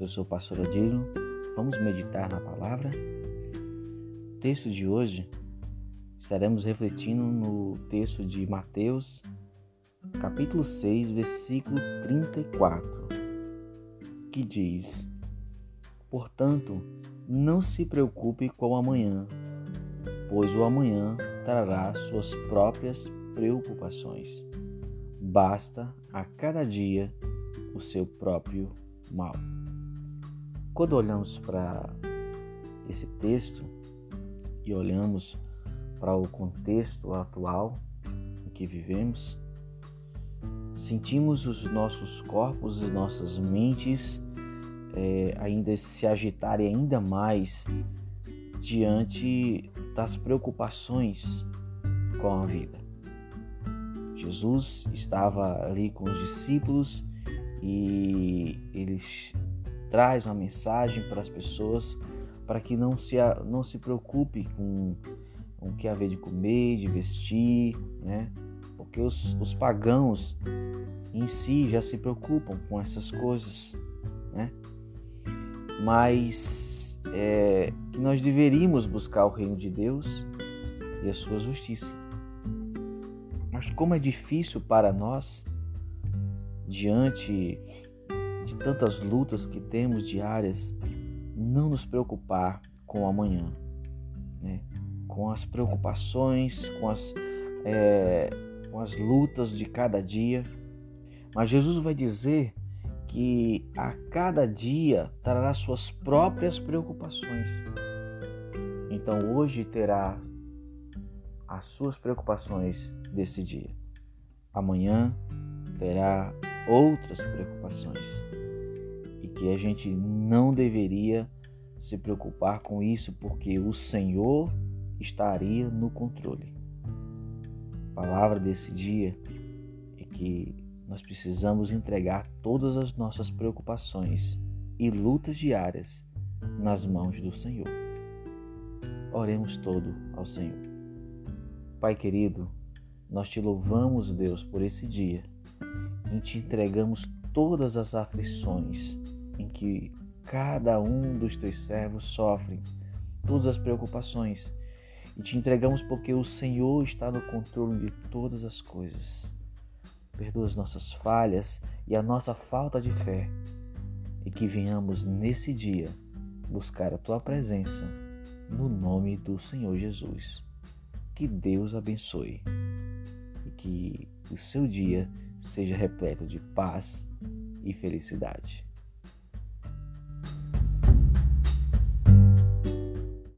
Eu sou o pastor Adilo. Vamos meditar na palavra? O texto de hoje estaremos refletindo no texto de Mateus, capítulo 6, versículo 34, que diz: Portanto, não se preocupe com o amanhã, pois o amanhã trará suas próprias preocupações. Basta a cada dia o seu próprio mal. Quando olhamos para esse texto e olhamos para o contexto atual em que vivemos, sentimos os nossos corpos e nossas mentes é, ainda se agitarem ainda mais diante das preocupações com a vida. Jesus estava ali com os discípulos e eles traz uma mensagem para as pessoas para que não se, não se preocupe com, com o que haver de comer, de vestir, né? Porque os, os pagãos em si já se preocupam com essas coisas, né? Mas é, que nós deveríamos buscar o reino de Deus e a sua justiça. Mas como é difícil para nós diante de tantas lutas que temos diárias, não nos preocupar com o amanhã, né? com as preocupações, com as, é, com as lutas de cada dia. Mas Jesus vai dizer que a cada dia trará suas próprias preocupações. Então hoje terá as suas preocupações desse dia. Amanhã terá outras preocupações e que a gente não deveria se preocupar com isso porque o Senhor estaria no controle. A palavra desse dia é que nós precisamos entregar todas as nossas preocupações e lutas diárias nas mãos do Senhor. Oremos todo ao Senhor. Pai querido, nós te louvamos, Deus, por esse dia em te entregamos todas as aflições em que cada um dos teus servos sofre, todas as preocupações. E te entregamos porque o Senhor está no controle de todas as coisas. Perdoa as nossas falhas e a nossa falta de fé, e que venhamos nesse dia buscar a tua presença no nome do Senhor Jesus. Que Deus abençoe e que o seu dia seja repleto de paz e felicidade.